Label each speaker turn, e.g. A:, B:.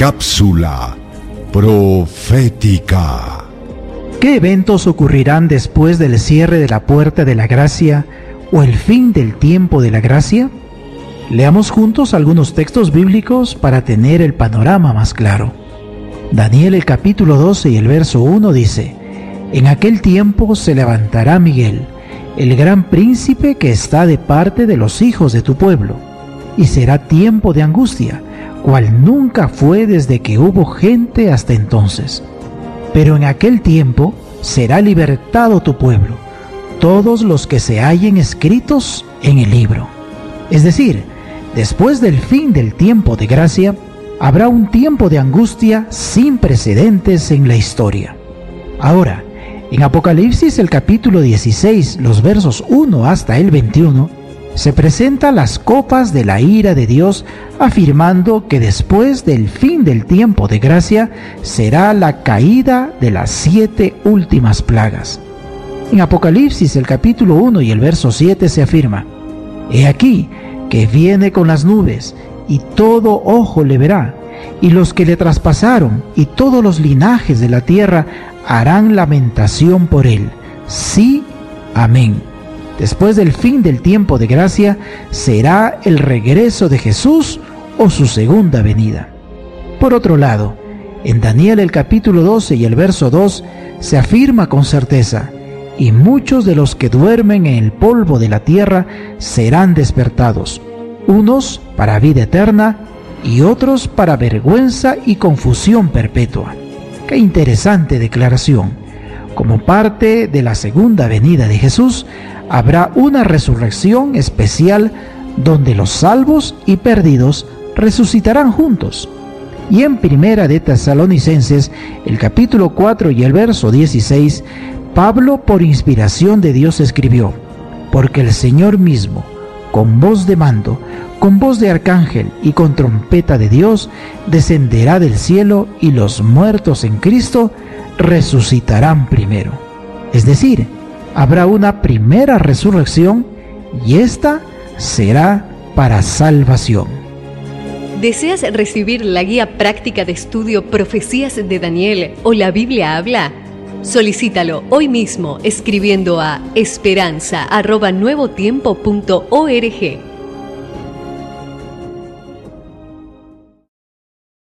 A: Cápsula profética.
B: ¿Qué eventos ocurrirán después del cierre de la puerta de la gracia o el fin del tiempo de la gracia? Leamos juntos algunos textos bíblicos para tener el panorama más claro. Daniel el capítulo 12 y el verso 1 dice, En aquel tiempo se levantará Miguel, el gran príncipe que está de parte de los hijos de tu pueblo, y será tiempo de angustia, cual nunca fue desde que hubo gente hasta entonces. Pero en aquel tiempo será libertado tu pueblo, todos los que se hallen escritos en el libro. Es decir, después del fin del tiempo de gracia, habrá un tiempo de angustia sin precedentes en la historia. Ahora, en Apocalipsis el capítulo 16, los versos 1 hasta el 21, se presenta las copas de la ira de Dios afirmando que después del fin del tiempo de gracia será la caída de las siete últimas plagas. En Apocalipsis el capítulo 1 y el verso 7 se afirma, He aquí que viene con las nubes y todo ojo le verá, y los que le traspasaron y todos los linajes de la tierra harán lamentación por él. Sí, amén después del fin del tiempo de gracia, será el regreso de Jesús o su segunda venida. Por otro lado, en Daniel el capítulo 12 y el verso 2 se afirma con certeza, y muchos de los que duermen en el polvo de la tierra serán despertados, unos para vida eterna y otros para vergüenza y confusión perpetua. Qué interesante declaración. Como parte de la segunda venida de Jesús, habrá una resurrección especial donde los salvos y perdidos resucitarán juntos. Y en Primera de Tesalonicenses, el capítulo 4 y el verso 16, Pablo por inspiración de Dios escribió, porque el Señor mismo, con voz de mando, con voz de arcángel y con trompeta de Dios, descenderá del cielo y los muertos en Cristo resucitarán primero. Es decir, habrá una primera resurrección y esta será para salvación.
C: ¿Deseas recibir la guía práctica de estudio Profecías de Daniel o la Biblia habla? Solicítalo hoy mismo escribiendo a esperanza.nuevotiempo.org